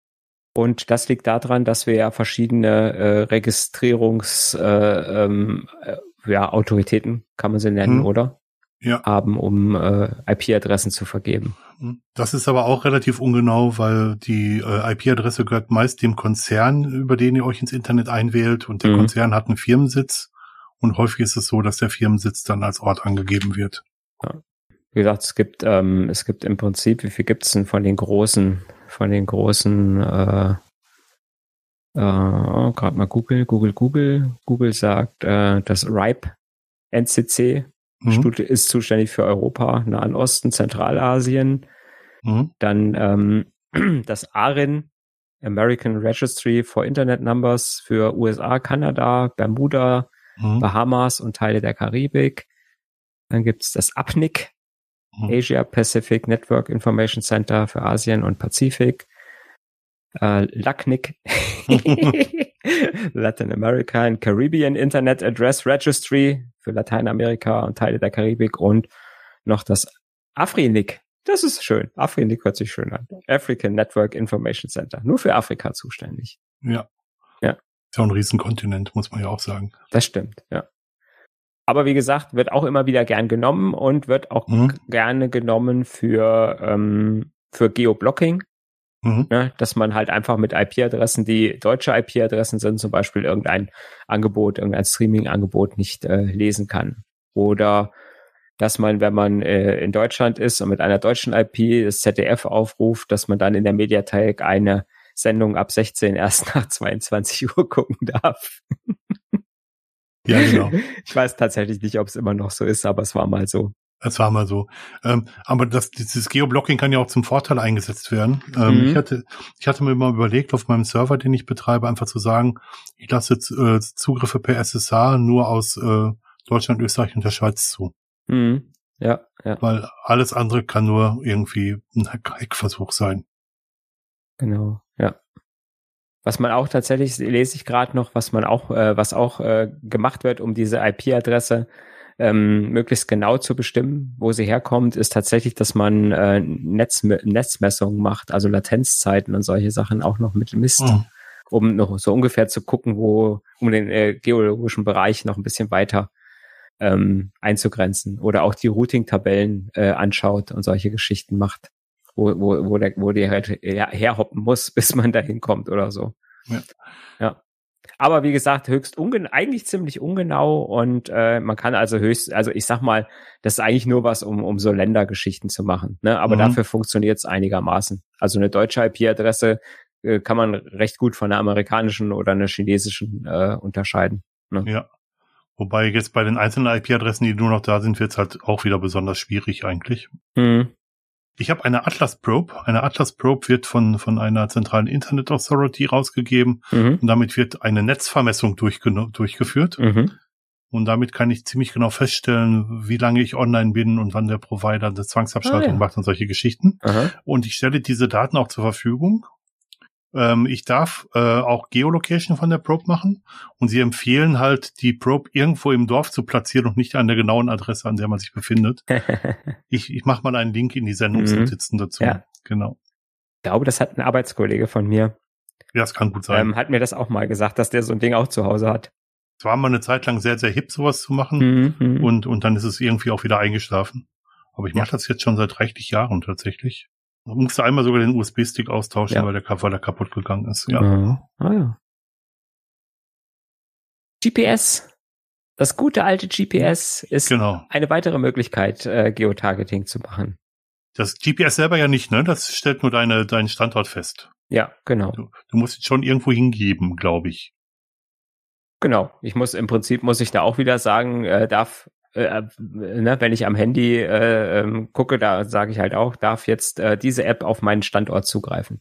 Speaker 2: Und das liegt daran, dass wir ja verschiedene äh, Registrierungs äh, ähm, äh, ja, Autoritäten, kann man sie nennen, hm. oder?
Speaker 1: Ja.
Speaker 2: Haben, um äh, IP-Adressen zu vergeben.
Speaker 1: Hm. Das ist aber auch relativ ungenau, weil die äh, IP-Adresse gehört meist dem Konzern, über den ihr euch ins Internet einwählt und der mhm. Konzern hat einen Firmensitz und häufig ist es so, dass der Firmensitz dann als Ort angegeben wird.
Speaker 2: Ja. Wie gesagt, es gibt ähm, es gibt im Prinzip, wie viel gibt es denn von den großen von den großen, äh, äh, gerade mal Google, Google, Google. Google sagt, äh, das RIPE NCC mhm. ist zuständig für Europa, Nahen Osten, Zentralasien. Mhm. Dann ähm, (clears throat) das ARIN, American Registry for Internet Numbers für USA, Kanada, Bermuda, mhm. Bahamas und Teile der Karibik. Dann gibt's das APNIC. Asia Pacific Network Information Center für Asien und Pazifik. Äh, LACNIC, (laughs) Latin America and Caribbean Internet Address Registry für Lateinamerika und Teile der Karibik und noch das AFRINIC. Das ist schön. AFRINIC hört sich schön an. African Network Information Center. Nur für Afrika zuständig.
Speaker 1: Ja.
Speaker 2: Ja.
Speaker 1: Ist ja ein Riesenkontinent, muss man ja auch sagen.
Speaker 2: Das stimmt, ja. Aber wie gesagt, wird auch immer wieder gern genommen und wird auch mhm. gerne genommen für, ähm, für Geoblocking. Mhm. Ne, dass man halt einfach mit IP-Adressen, die deutsche IP-Adressen sind, zum Beispiel irgendein Angebot, irgendein Streaming-Angebot nicht äh, lesen kann. Oder dass man, wenn man äh, in Deutschland ist und mit einer deutschen IP das ZDF aufruft, dass man dann in der Mediathek eine Sendung ab 16 erst (laughs) nach 22 Uhr gucken darf.
Speaker 1: Ja, genau. (laughs)
Speaker 2: ich weiß tatsächlich nicht, ob es immer noch so ist, aber es war mal so.
Speaker 1: Es war mal so. Ähm, aber das, dieses Geoblocking kann ja auch zum Vorteil eingesetzt werden. Ähm, mhm. ich, hatte, ich hatte mir mal überlegt, auf meinem Server, den ich betreibe, einfach zu sagen, ich lasse äh, Zugriffe per SSH nur aus äh, Deutschland, Österreich und der Schweiz zu.
Speaker 2: Mhm. Ja, ja.
Speaker 1: Weil alles andere kann nur irgendwie ein Hackversuch sein.
Speaker 2: Genau, ja. Was man auch tatsächlich, lese ich gerade noch, was man auch, äh, was auch äh, gemacht wird, um diese IP-Adresse ähm, möglichst genau zu bestimmen, wo sie herkommt, ist tatsächlich, dass man äh, Netz, Netzmessungen macht, also Latenzzeiten und solche Sachen auch noch mit misst, mhm. um noch so ungefähr zu gucken, wo, um den äh, geologischen Bereich noch ein bisschen weiter ähm, einzugrenzen oder auch die Routing-Tabellen äh, anschaut und solche Geschichten macht wo, wo, wo, der, wo die halt her, herhoppen muss, (laughs) bis man dahin kommt oder so.
Speaker 1: Ja.
Speaker 2: ja. Aber wie gesagt, höchst ungenau, eigentlich ziemlich ungenau und äh, man kann also höchst, also ich sag mal, das ist eigentlich nur was, um, um so Ländergeschichten zu machen. Ne? Aber mhm. dafür funktioniert es einigermaßen. Also eine deutsche IP-Adresse äh, kann man recht gut von einer amerikanischen oder einer chinesischen äh, unterscheiden. Ne?
Speaker 1: Ja. Wobei jetzt bei den einzelnen IP-Adressen, die nur noch da sind, wird es halt auch wieder besonders schwierig eigentlich.
Speaker 2: Mhm.
Speaker 1: Ich habe eine Atlas Probe. Eine Atlas Probe wird von, von einer zentralen Internet Authority rausgegeben mhm. und damit wird eine Netzvermessung durchgeführt.
Speaker 2: Mhm.
Speaker 1: Und damit kann ich ziemlich genau feststellen, wie lange ich online bin und wann der Provider eine Zwangsabschaltung ah, ja. macht und solche Geschichten. Aha. Und ich stelle diese Daten auch zur Verfügung. Ähm, ich darf äh, auch Geolocation von der Probe machen und sie empfehlen halt, die Probe irgendwo im Dorf zu platzieren und nicht an der genauen Adresse, an der man sich befindet. (laughs) ich ich mache mal einen Link in die Sendungsnotizen mhm. dazu. Ja. Genau.
Speaker 2: Ich glaube, das hat ein Arbeitskollege von mir.
Speaker 1: Ja, das kann gut sein.
Speaker 2: Ähm, hat mir das auch mal gesagt, dass der so ein Ding auch zu Hause hat.
Speaker 1: Es war mal eine Zeit lang sehr, sehr hip, sowas zu machen. Mhm. mhm. Und, und dann ist es irgendwie auch wieder eingeschlafen. Aber ich mache ja. das jetzt schon seit reichlich Jahren tatsächlich. Ich musste einmal sogar den USB-Stick austauschen, ja. weil, der, weil der kaputt gegangen ist. Ja.
Speaker 2: ja. Ah, ja. GPS. Das gute alte GPS ist genau. eine weitere Möglichkeit, äh, Geotargeting zu machen.
Speaker 1: Das GPS selber ja nicht, ne? Das stellt nur deine, deinen Standort fest.
Speaker 2: Ja, genau.
Speaker 1: Du, du musst es schon irgendwo hingeben, glaube ich.
Speaker 2: Genau. Ich muss im Prinzip muss ich da auch wieder sagen, äh, darf äh, äh, ne, wenn ich am Handy äh, ähm, gucke, da sage ich halt auch, darf jetzt äh, diese App auf meinen Standort zugreifen.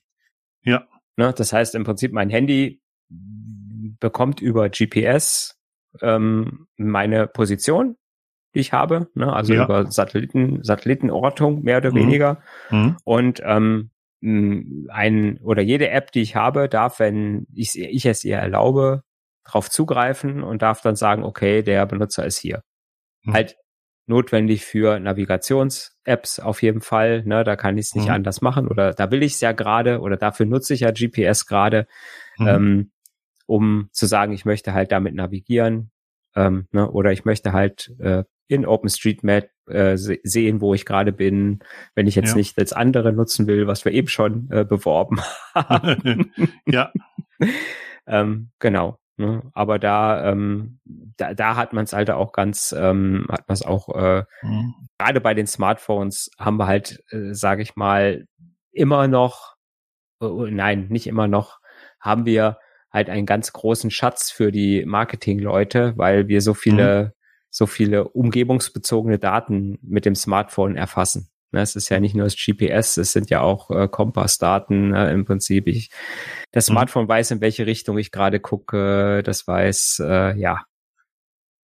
Speaker 1: Ja.
Speaker 2: Ne, das heißt im Prinzip, mein Handy bekommt über GPS ähm, meine Position, die ich habe, ne, also ja. über Satelliten, Satellitenortung mehr oder mhm. weniger. Mhm. Und ähm, ein oder jede App, die ich habe, darf, wenn ich, ich es ihr erlaube, drauf zugreifen und darf dann sagen, okay, der Benutzer ist hier hm. halt notwendig für Navigations-Apps auf jeden Fall. Ne, da kann ich es nicht mhm. anders machen oder da will ich es ja gerade oder dafür nutze ich ja GPS gerade, mhm. ähm, um zu sagen, ich möchte halt damit navigieren ähm, ne, oder ich möchte halt äh, in OpenStreetMap äh, sehen, wo ich gerade bin, wenn ich jetzt ja. nicht das andere nutzen will, was wir eben schon äh, beworben (laughs) haben.
Speaker 1: ja. (laughs)
Speaker 2: ähm, genau. Ne? Aber da, ähm, da, da hat man es halt auch ganz, ähm, hat man es auch, äh, mhm. gerade bei den Smartphones haben wir halt, äh, sage ich mal, immer noch, äh, nein, nicht immer noch, haben wir halt einen ganz großen Schatz für die Marketingleute, weil wir so viele, mhm. so viele umgebungsbezogene Daten mit dem Smartphone erfassen. Ne, es ist ja nicht nur das GPS, es sind ja auch äh, Kompassdaten äh, im Prinzip. Ich, das mhm. Smartphone weiß, in welche Richtung ich gerade gucke. Das weiß, äh, ja.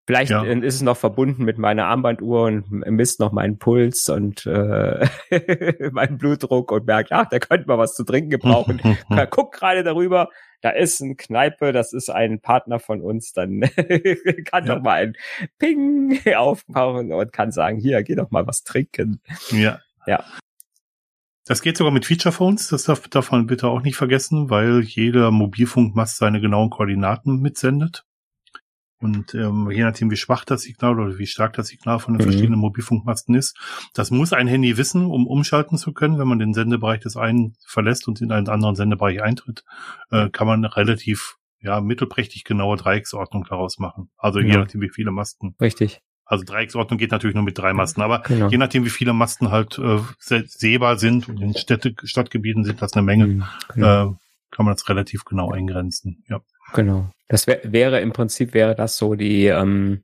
Speaker 2: Vielleicht ja. ist es noch verbunden mit meiner Armbanduhr und misst noch meinen Puls und äh, (laughs) meinen Blutdruck und merkt, ach, da könnte man was zu trinken gebrauchen. (laughs) Guck gerade darüber, da ist ein Kneipe, das ist ein Partner von uns, dann (laughs) kann ja. doch mal ein Ping (laughs) aufmachen und kann sagen, hier, geh doch mal was trinken.
Speaker 1: Ja.
Speaker 2: Ja.
Speaker 1: Das geht sogar mit Feature Phones, das darf, darf man bitte auch nicht vergessen, weil jeder Mobilfunkmast seine genauen Koordinaten mitsendet. Und ähm, je nachdem, wie schwach das Signal oder wie stark das Signal von den mhm. verschiedenen Mobilfunkmasten ist, das muss ein Handy wissen, um umschalten zu können. Wenn man den Sendebereich des einen verlässt und in einen anderen Sendebereich eintritt, äh, kann man relativ ja mittelprächtig genaue Dreiecksordnung daraus machen. Also ja. je nachdem, wie viele Masten.
Speaker 2: Richtig.
Speaker 1: Also Dreiecksordnung geht natürlich nur mit drei Masten, aber genau. je nachdem, wie viele Masten halt äh, sehbar sind und in Städte, Stadtgebieten sind das eine Menge, mhm, genau. äh, kann man das relativ genau eingrenzen. Ja.
Speaker 2: Genau. Das wär, wäre im Prinzip wäre das so die, ähm,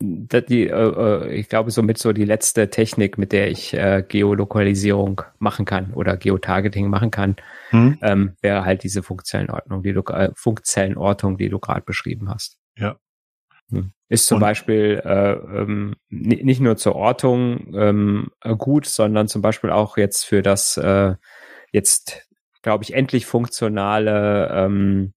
Speaker 2: die, äh, äh, ich glaube somit so die letzte Technik, mit der ich äh, Geolokalisierung machen kann oder Geotargeting machen kann, hm. ähm, wäre halt diese Funkzellenordnung, die du äh, Funkzellenortung, die du gerade beschrieben hast.
Speaker 1: Ja.
Speaker 2: Hm. Ist zum Und? Beispiel äh, ähm, nicht nur zur Ortung ähm, gut, sondern zum Beispiel auch jetzt für das äh, jetzt glaube ich, endlich funktionale ähm,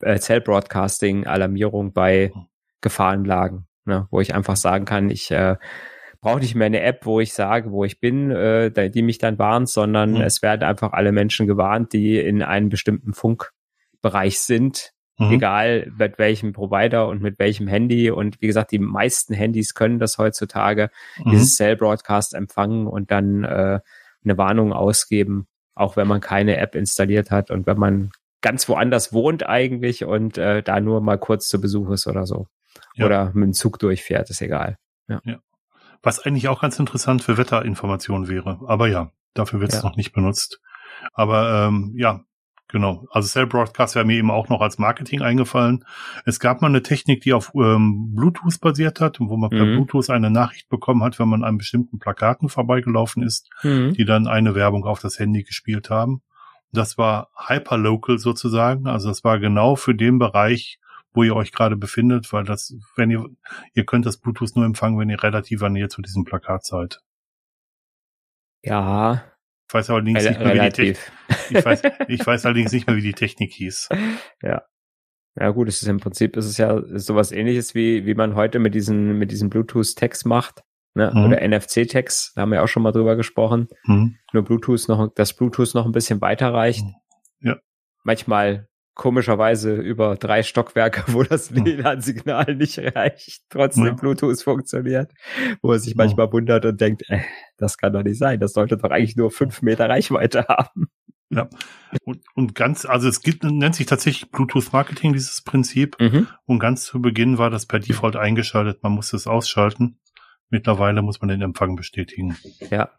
Speaker 2: äh, Cell-Broadcasting-Alarmierung bei Gefahrenlagen, ne, wo ich einfach sagen kann, ich äh, brauche nicht mehr eine App, wo ich sage, wo ich bin, äh, die mich dann warnt, sondern mhm. es werden einfach alle Menschen gewarnt, die in einem bestimmten Funkbereich sind, mhm. egal mit welchem Provider und mit welchem Handy. Und wie gesagt, die meisten Handys können das heutzutage, mhm. dieses Cell Broadcast empfangen und dann äh, eine Warnung ausgeben auch wenn man keine App installiert hat und wenn man ganz woanders wohnt eigentlich und äh, da nur mal kurz zu Besuch ist oder so. Ja. Oder mit dem Zug durchfährt, ist egal. Ja. ja.
Speaker 1: Was eigentlich auch ganz interessant für Wetterinformationen wäre. Aber ja, dafür wird es ja. noch nicht benutzt. Aber ähm, ja, Genau. Also Cell Broadcast wäre mir eben auch noch als Marketing eingefallen. Es gab mal eine Technik, die auf ähm, Bluetooth basiert hat, wo man per mhm. Bluetooth eine Nachricht bekommen hat, wenn man an bestimmten Plakaten vorbeigelaufen ist, mhm. die dann eine Werbung auf das Handy gespielt haben. Das war hyperlocal sozusagen. Also das war genau für den Bereich, wo ihr euch gerade befindet, weil das, wenn ihr, ihr könnt das Bluetooth nur empfangen, wenn ihr relativer Nähe zu diesem Plakat seid.
Speaker 2: Ja.
Speaker 1: Ich weiß allerdings nicht mehr, wie die Technik, ich weiß, ich weiß allerdings nicht mehr, wie die Technik hieß. (laughs)
Speaker 2: Ja. Ja gut, es ist im Prinzip ist es ja sowas ähnliches wie, wie man heute mit diesen, mit diesen Bluetooth-Tags macht. Ne? Mhm. Oder NFC-Tags, da haben wir auch schon mal drüber gesprochen. Mhm. Nur Bluetooth noch, dass Bluetooth noch ein bisschen weiter reicht.
Speaker 1: Ja.
Speaker 2: Manchmal komischerweise über drei Stockwerke, (laughs) wo das hm. WLAN-Signal nicht reicht, trotzdem ja. Bluetooth funktioniert, wo er sich manchmal ja. wundert und denkt, äh, das kann doch nicht sein, das sollte doch eigentlich nur fünf Meter Reichweite haben.
Speaker 1: Ja, und, und ganz, also es gibt, nennt sich tatsächlich Bluetooth Marketing, dieses Prinzip. Mhm. Und ganz zu Beginn war das per Default eingeschaltet, man musste es ausschalten. Mittlerweile muss man den Empfang bestätigen.
Speaker 2: Ja,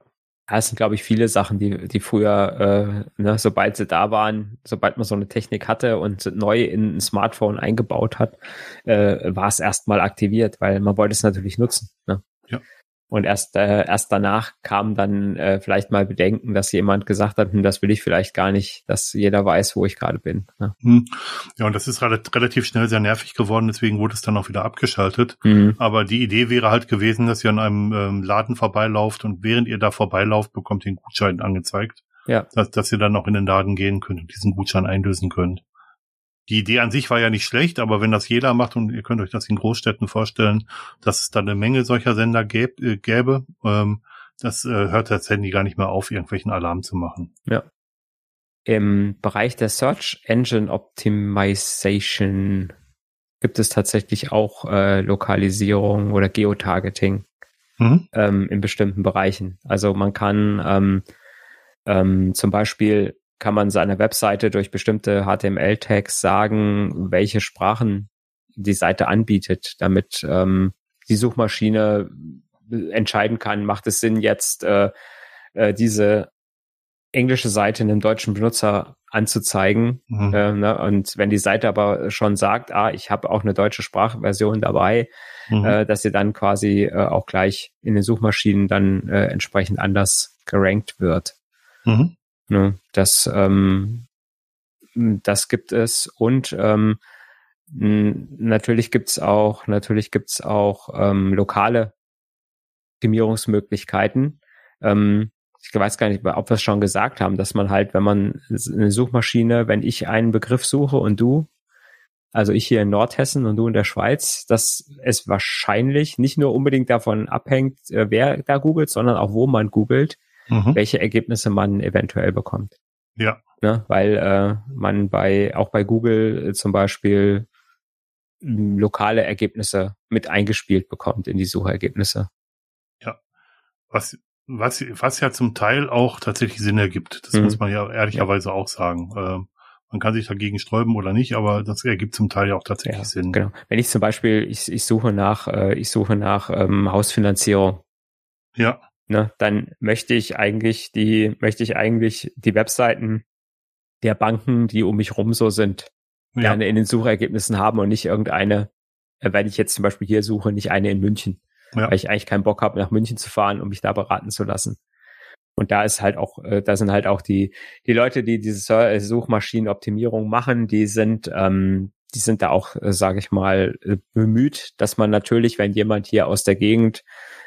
Speaker 2: es sind, glaube ich, viele Sachen, die, die früher, äh, ne, sobald sie da waren, sobald man so eine Technik hatte und neu in ein Smartphone eingebaut hat, äh, war es erstmal aktiviert, weil man wollte es natürlich nutzen. Ne?
Speaker 1: Ja.
Speaker 2: Und erst, äh, erst danach kam dann äh, vielleicht mal Bedenken, dass jemand gesagt hat, hm, das will ich vielleicht gar nicht, dass jeder weiß, wo ich gerade bin.
Speaker 1: Ne? Hm. Ja, und das ist relativ schnell sehr nervig geworden, deswegen wurde es dann auch wieder abgeschaltet. Mhm. Aber die Idee wäre halt gewesen, dass ihr an einem ähm, Laden vorbeilauft und während ihr da vorbeilauft, bekommt ihr den Gutschein angezeigt.
Speaker 2: Ja.
Speaker 1: Dass, dass ihr dann noch in den Laden gehen könnt und diesen Gutschein einlösen könnt die Idee an sich war ja nicht schlecht, aber wenn das jeder macht und ihr könnt euch das in Großstädten vorstellen, dass es da eine Menge solcher Sender gäb, äh, gäbe, ähm, das äh, hört das Handy gar nicht mehr auf, irgendwelchen Alarm zu machen.
Speaker 2: Ja. Im Bereich der Search Engine Optimization gibt es tatsächlich auch äh, Lokalisierung oder Geotargeting mhm. ähm, in bestimmten Bereichen. Also man kann ähm, ähm, zum Beispiel kann man seiner Webseite durch bestimmte HTML-Tags sagen, welche Sprachen die Seite anbietet, damit ähm, die Suchmaschine entscheiden kann, macht es Sinn, jetzt äh, äh, diese englische Seite einem deutschen Benutzer anzuzeigen. Mhm. Äh, ne? Und wenn die Seite aber schon sagt, ah, ich habe auch eine deutsche Sprachversion dabei, mhm. äh, dass sie dann quasi äh, auch gleich in den Suchmaschinen dann äh, entsprechend anders gerankt wird. Mhm. Ne, das, ähm, das gibt es. Und ähm, natürlich gibt's auch, natürlich gibt's auch ähm, lokale Optimierungsmöglichkeiten. Ähm, ich weiß gar nicht, ob wir es schon gesagt haben, dass man halt, wenn man eine Suchmaschine, wenn ich einen Begriff suche und du, also ich hier in Nordhessen und du in der Schweiz, dass es wahrscheinlich nicht nur unbedingt davon abhängt, äh, wer da googelt, sondern auch wo man googelt, mhm. welche Ergebnisse man eventuell bekommt.
Speaker 1: Ja.
Speaker 2: Ne? Weil äh, man bei auch bei Google äh, zum Beispiel lokale Ergebnisse mit eingespielt bekommt in die Suchergebnisse.
Speaker 1: Ja. Was, was, was ja zum Teil auch tatsächlich Sinn ergibt. Das mhm. muss man ja ehrlicherweise ja. auch sagen. Ähm, man kann sich dagegen sträuben oder nicht, aber das ergibt zum Teil ja auch tatsächlich ja, Sinn.
Speaker 2: Genau. Wenn ich zum Beispiel, ich, ich suche nach, äh, ich suche nach ähm, Hausfinanzierung.
Speaker 1: Ja
Speaker 2: ne, dann möchte ich eigentlich die, möchte ich eigentlich die Webseiten der Banken, die um mich rum so sind, ja. gerne in den Suchergebnissen haben und nicht irgendeine, äh, wenn ich jetzt zum Beispiel hier suche, nicht eine in München. Ja. Weil ich eigentlich keinen Bock habe, nach München zu fahren, um mich da beraten zu lassen. Und da ist halt auch, äh, da sind halt auch die, die Leute, die diese äh, Suchmaschinenoptimierung machen, die sind, ähm, die sind da auch, äh, sage ich mal, bemüht, dass man natürlich, wenn jemand hier aus der Gegend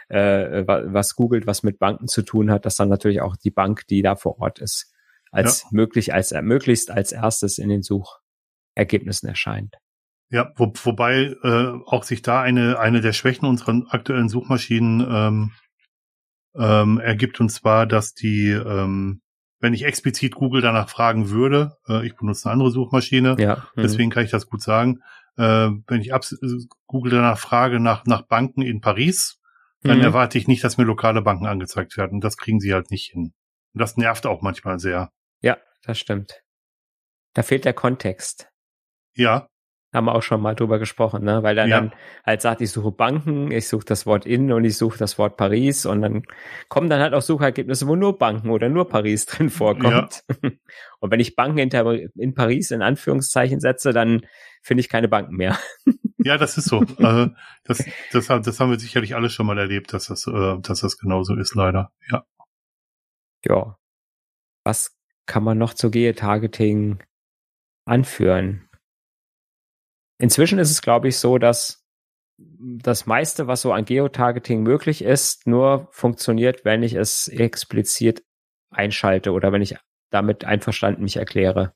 Speaker 2: äh, was googelt, was mit Banken zu tun hat, dass dann natürlich auch die Bank, die da vor Ort ist, als ja. möglich, als äh, möglichst als erstes in den Suchergebnissen erscheint.
Speaker 1: Ja, wo, wobei äh, auch sich da eine eine der Schwächen unserer aktuellen Suchmaschinen ähm, ähm, ergibt und zwar, dass die ähm, wenn ich explizit Google danach fragen würde, äh, ich benutze eine andere Suchmaschine,
Speaker 2: ja.
Speaker 1: Mhm. deswegen kann ich das gut sagen. Äh, wenn ich Google danach frage nach nach Banken in Paris, dann mhm. erwarte ich nicht, dass mir lokale Banken angezeigt werden. Das kriegen sie halt nicht hin. Und das nervt auch manchmal sehr.
Speaker 2: Ja, das stimmt. Da fehlt der Kontext.
Speaker 1: Ja.
Speaker 2: Haben wir auch schon mal drüber gesprochen, ne? Weil er ja. dann halt sagt, ich suche Banken, ich suche das Wort in und ich suche das Wort Paris und dann kommen dann halt auch Suchergebnisse, wo nur Banken oder nur Paris (laughs) drin vorkommt. Ja. (laughs) Und wenn ich Banken in, in Paris in Anführungszeichen setze, dann finde ich keine Banken mehr. (laughs)
Speaker 1: Ja, das ist so. also das, das, das haben wir sicherlich alle schon mal erlebt, dass das, äh, dass das genauso ist, leider. Ja.
Speaker 2: Ja. Was kann man noch zu Geotargeting anführen? Inzwischen ist es, glaube ich, so, dass das meiste, was so an Geotargeting möglich ist, nur funktioniert, wenn ich es explizit einschalte oder wenn ich damit einverstanden mich erkläre.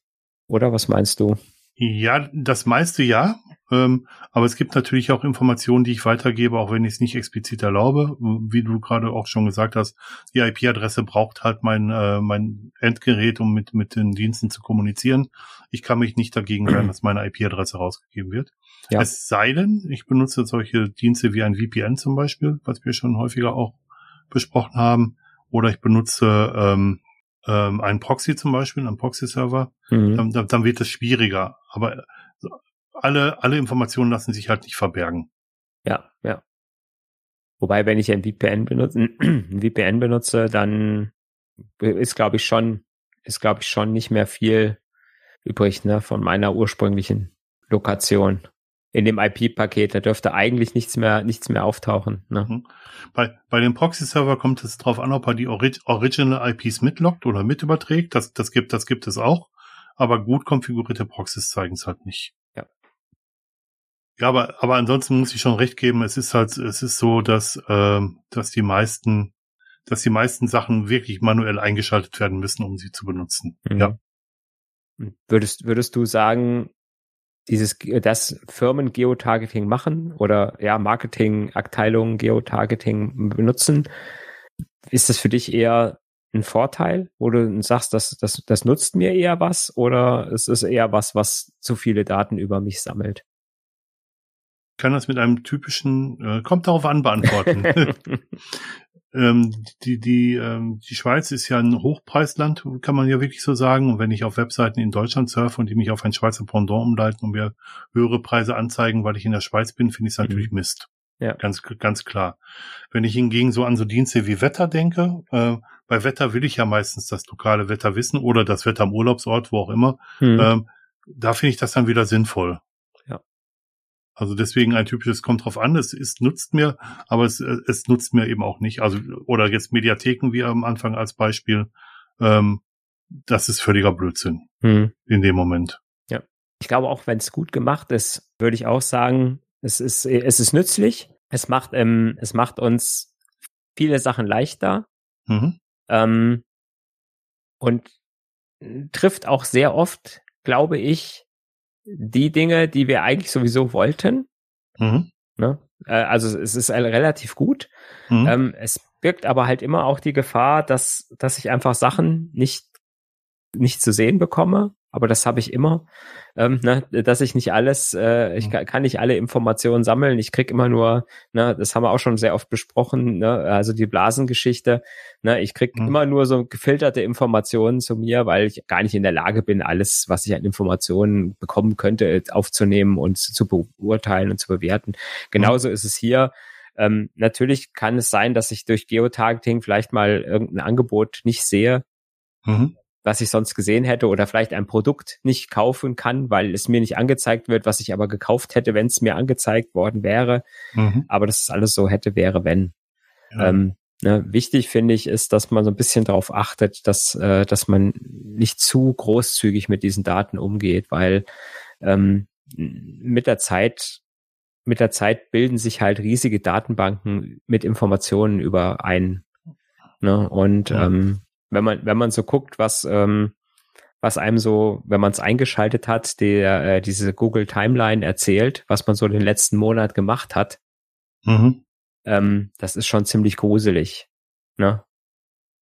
Speaker 2: Oder was meinst du?
Speaker 1: Ja, das meiste ja. Ähm, aber es gibt natürlich auch Informationen, die ich weitergebe, auch wenn ich es nicht explizit erlaube. Wie du gerade auch schon gesagt hast, die IP-Adresse braucht halt mein, äh, mein Endgerät, um mit, mit den Diensten zu kommunizieren. Ich kann mich nicht dagegen wehren, dass meine IP-Adresse rausgegeben wird. Ja. Es sei denn, ich benutze solche Dienste wie ein VPN zum Beispiel, was wir schon häufiger auch besprochen haben. Oder ich benutze ähm, ähm, einen Proxy zum Beispiel, einen Proxy-Server. Mhm. Dann, dann wird es schwieriger. Aber alle, alle Informationen lassen sich halt nicht verbergen.
Speaker 2: Ja, ja. Wobei, wenn ich ein VPN benutze, ein (clears throat) VPN benutze, dann ist, glaube ich, schon, ist, glaube ich, schon nicht mehr viel übrig, ne, von meiner ursprünglichen Lokation. In dem IP-Paket, da dürfte eigentlich nichts mehr, nichts mehr auftauchen. Ne? Mhm.
Speaker 1: Bei, bei dem Proxy-Server kommt es darauf an, ob er die Orig Original IPs mitloggt oder mit überträgt. Das, das gibt, das gibt es auch. Aber gut konfigurierte Proxys zeigen es halt nicht. Ja, aber, aber ansonsten muss ich schon recht geben, es ist halt, es ist so, dass, äh, dass die meisten, dass die meisten Sachen wirklich manuell eingeschaltet werden müssen, um sie zu benutzen. Mhm. Ja.
Speaker 2: Würdest, würdest du sagen, dieses, das Firmen Geotargeting machen oder ja, Marketingabteilungen Geotargeting benutzen, ist das für dich eher ein Vorteil, wo du sagst, das, das, das nutzt mir eher was oder ist es eher was, was zu viele Daten über mich sammelt?
Speaker 1: kann das mit einem typischen, äh, kommt darauf an, beantworten. (laughs) ähm, die, die, ähm, die Schweiz ist ja ein Hochpreisland, kann man ja wirklich so sagen. Und wenn ich auf Webseiten in Deutschland surfe und die mich auf ein Schweizer Pendant umleiten und mir höhere Preise anzeigen, weil ich in der Schweiz bin, finde ich es natürlich mhm. Mist. Ja. Ganz, ganz klar. Wenn ich hingegen so an so Dienste wie Wetter denke, äh, bei Wetter will ich ja meistens das lokale Wetter wissen oder das Wetter am Urlaubsort, wo auch immer. Mhm. Ähm, da finde ich das dann wieder sinnvoll. Also deswegen ein typisches kommt drauf an, es, es nutzt mir, aber es, es nutzt mir eben auch nicht. Also, oder jetzt Mediatheken wie am Anfang als Beispiel, ähm, das ist völliger Blödsinn hm. in dem Moment.
Speaker 2: Ja. Ich glaube auch, wenn es gut gemacht ist, würde ich auch sagen, es ist, es ist nützlich. Es macht, ähm, es macht uns viele Sachen leichter. Mhm. Ähm, und trifft auch sehr oft, glaube ich, die Dinge, die wir eigentlich sowieso wollten. Mhm. Ne? Äh, also es ist relativ gut. Mhm. Ähm, es birgt aber halt immer auch die Gefahr, dass, dass ich einfach Sachen nicht, nicht zu sehen bekomme, aber das habe ich immer, ähm, ne, dass ich nicht alles, äh, ich mhm. kann, kann nicht alle Informationen sammeln. Ich krieg immer nur, ne, das haben wir auch schon sehr oft besprochen, ne, also die Blasengeschichte. Ne, ich krieg mhm. immer nur so gefilterte Informationen zu mir, weil ich gar nicht in der Lage bin, alles, was ich an Informationen bekommen könnte, aufzunehmen und zu beurteilen und zu bewerten. Genauso mhm. ist es hier. Ähm, natürlich kann es sein, dass ich durch Geotargeting vielleicht mal irgendein Angebot nicht sehe. Mhm was ich sonst gesehen hätte oder vielleicht ein Produkt nicht kaufen kann, weil es mir nicht angezeigt wird, was ich aber gekauft hätte, wenn es mir angezeigt worden wäre. Mhm. Aber das ist alles so hätte, wäre, wenn. Ja. Ähm, ne, wichtig finde ich ist, dass man so ein bisschen darauf achtet, dass, äh, dass man nicht zu großzügig mit diesen Daten umgeht, weil ähm, mit der Zeit mit der Zeit bilden sich halt riesige Datenbanken mit Informationen über ein. Ne? Und ja. ähm, wenn man, wenn man so guckt, was, ähm, was einem so, wenn man es eingeschaltet hat, der, äh, diese Google Timeline erzählt, was man so den letzten Monat gemacht hat, mhm. ähm, das ist schon ziemlich gruselig. Ne?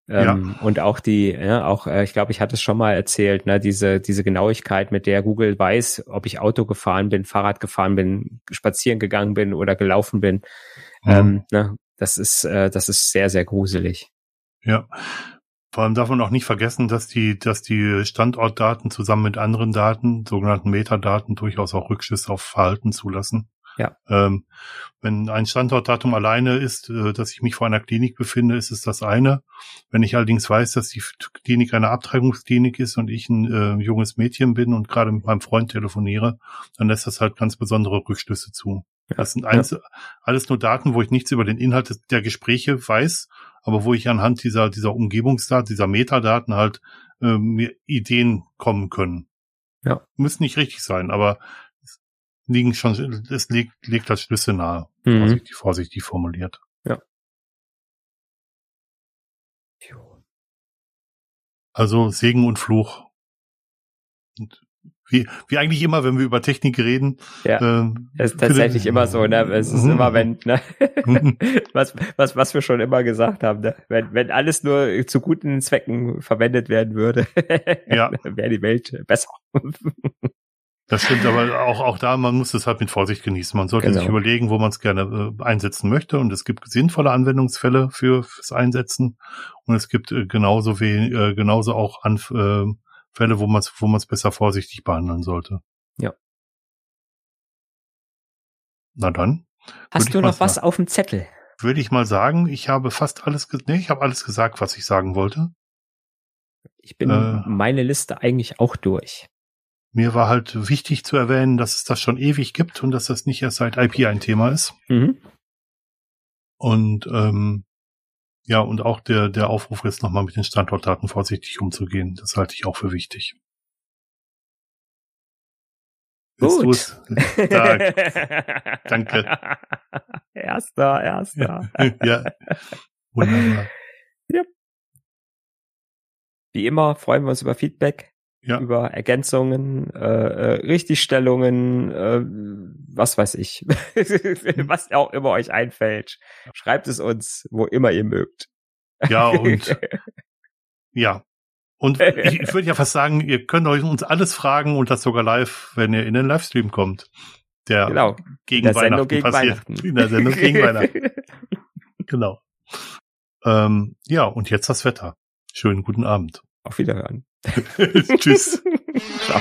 Speaker 2: Ähm, ja. Und auch die, ja, auch, äh, ich glaube, ich hatte es schon mal erzählt, ne, diese, diese Genauigkeit, mit der Google weiß, ob ich Auto gefahren bin, Fahrrad gefahren bin, spazieren gegangen bin oder gelaufen bin. Mhm. Ähm, ne, das ist, äh, das ist sehr, sehr gruselig.
Speaker 1: Ja, vor allem darf man auch nicht vergessen, dass die, dass die Standortdaten zusammen mit anderen Daten, sogenannten Metadaten, durchaus auch Rückschlüsse auf Verhalten zulassen. Ja. Ähm, wenn ein Standortdatum alleine ist, äh, dass ich mich vor einer Klinik befinde, ist es das eine. Wenn ich allerdings weiß, dass die Klinik eine Abtreibungsklinik ist und ich ein äh, junges Mädchen bin und gerade mit meinem Freund telefoniere, dann lässt das halt ganz besondere Rückschlüsse zu. Das sind eins, ja. alles nur Daten, wo ich nichts über den Inhalt der Gespräche weiß, aber wo ich anhand dieser, dieser Umgebungsdaten, dieser Metadaten halt äh, mir Ideen kommen können. Ja. Müssen nicht richtig sein, aber liegen schon, es legt, legt als Schlüsse nahe.
Speaker 2: Mhm.
Speaker 1: Vorsichtig, vorsichtig formuliert.
Speaker 2: Ja.
Speaker 1: Also Segen und Fluch. Und wie, wie eigentlich immer, wenn wir über Technik reden.
Speaker 2: Ja.
Speaker 1: Ähm,
Speaker 2: Es ist tatsächlich immer so, ne? Es ist immer, wenn, ne? (laughs) was, was, was wir schon immer gesagt haben, ne? Wenn, wenn alles nur zu guten Zwecken verwendet werden würde, (laughs)
Speaker 1: Ja.
Speaker 2: wäre die Welt besser. (laughs)
Speaker 1: Das stimmt, aber auch, auch da, man muss es halt mit Vorsicht genießen. Man sollte
Speaker 2: Genau.
Speaker 1: sich überlegen, wo man es gerne äh, einsetzen möchte. Und es gibt sinnvolle Anwendungsfälle für fürs Einsetzen. Und es gibt äh, genauso wie, äh, genauso auch an, äh, Fälle, wo man es wo besser vorsichtig behandeln sollte.
Speaker 2: Ja.
Speaker 1: Na dann,
Speaker 2: Hast du noch was
Speaker 1: sagen.
Speaker 2: auf dem Zettel?
Speaker 1: würde ich mal sagen, ich habe fast alles, nee, ich habe alles gesagt, was ich sagen wollte.
Speaker 2: Ich bin
Speaker 1: Äh.
Speaker 2: meine Liste eigentlich auch durch.
Speaker 1: Mir war halt wichtig zu erwähnen, dass es das schon ewig gibt und dass das nicht erst seit IP ein Thema ist.
Speaker 2: Mhm.
Speaker 1: Und ähm, ja, und auch der, der Aufruf ist nochmal mit den Standortdaten vorsichtig umzugehen. Das halte ich auch für wichtig.
Speaker 2: Gut.
Speaker 1: es? Da, (laughs) danke.
Speaker 2: Erster, erster. (laughs)
Speaker 1: ja. Wunderbar.
Speaker 2: Wie immer freuen wir uns über Feedback,
Speaker 1: Ja.
Speaker 2: über Ergänzungen, äh, äh, Richtigstellungen, äh, was weiß ich, (laughs) was auch immer euch einfällt. Schreibt es uns, wo immer ihr mögt.
Speaker 1: Ja, und (laughs) ja. Und ich, ich würde ja fast sagen, ihr könnt euch uns alles fragen und das sogar live, wenn ihr in den Livestream kommt. Der
Speaker 2: genau.
Speaker 1: gegen
Speaker 2: der
Speaker 1: Weihnachten
Speaker 2: gegen
Speaker 1: passiert.
Speaker 2: Weihnachten.
Speaker 1: In der Sendung gegen (laughs) Weihnachten. Genau. Ähm, ja, und jetzt das Wetter. Schönen guten Abend.
Speaker 2: Auf Wiederhören. (laughs)
Speaker 1: Tschüss. (laughs)
Speaker 2: Ciao.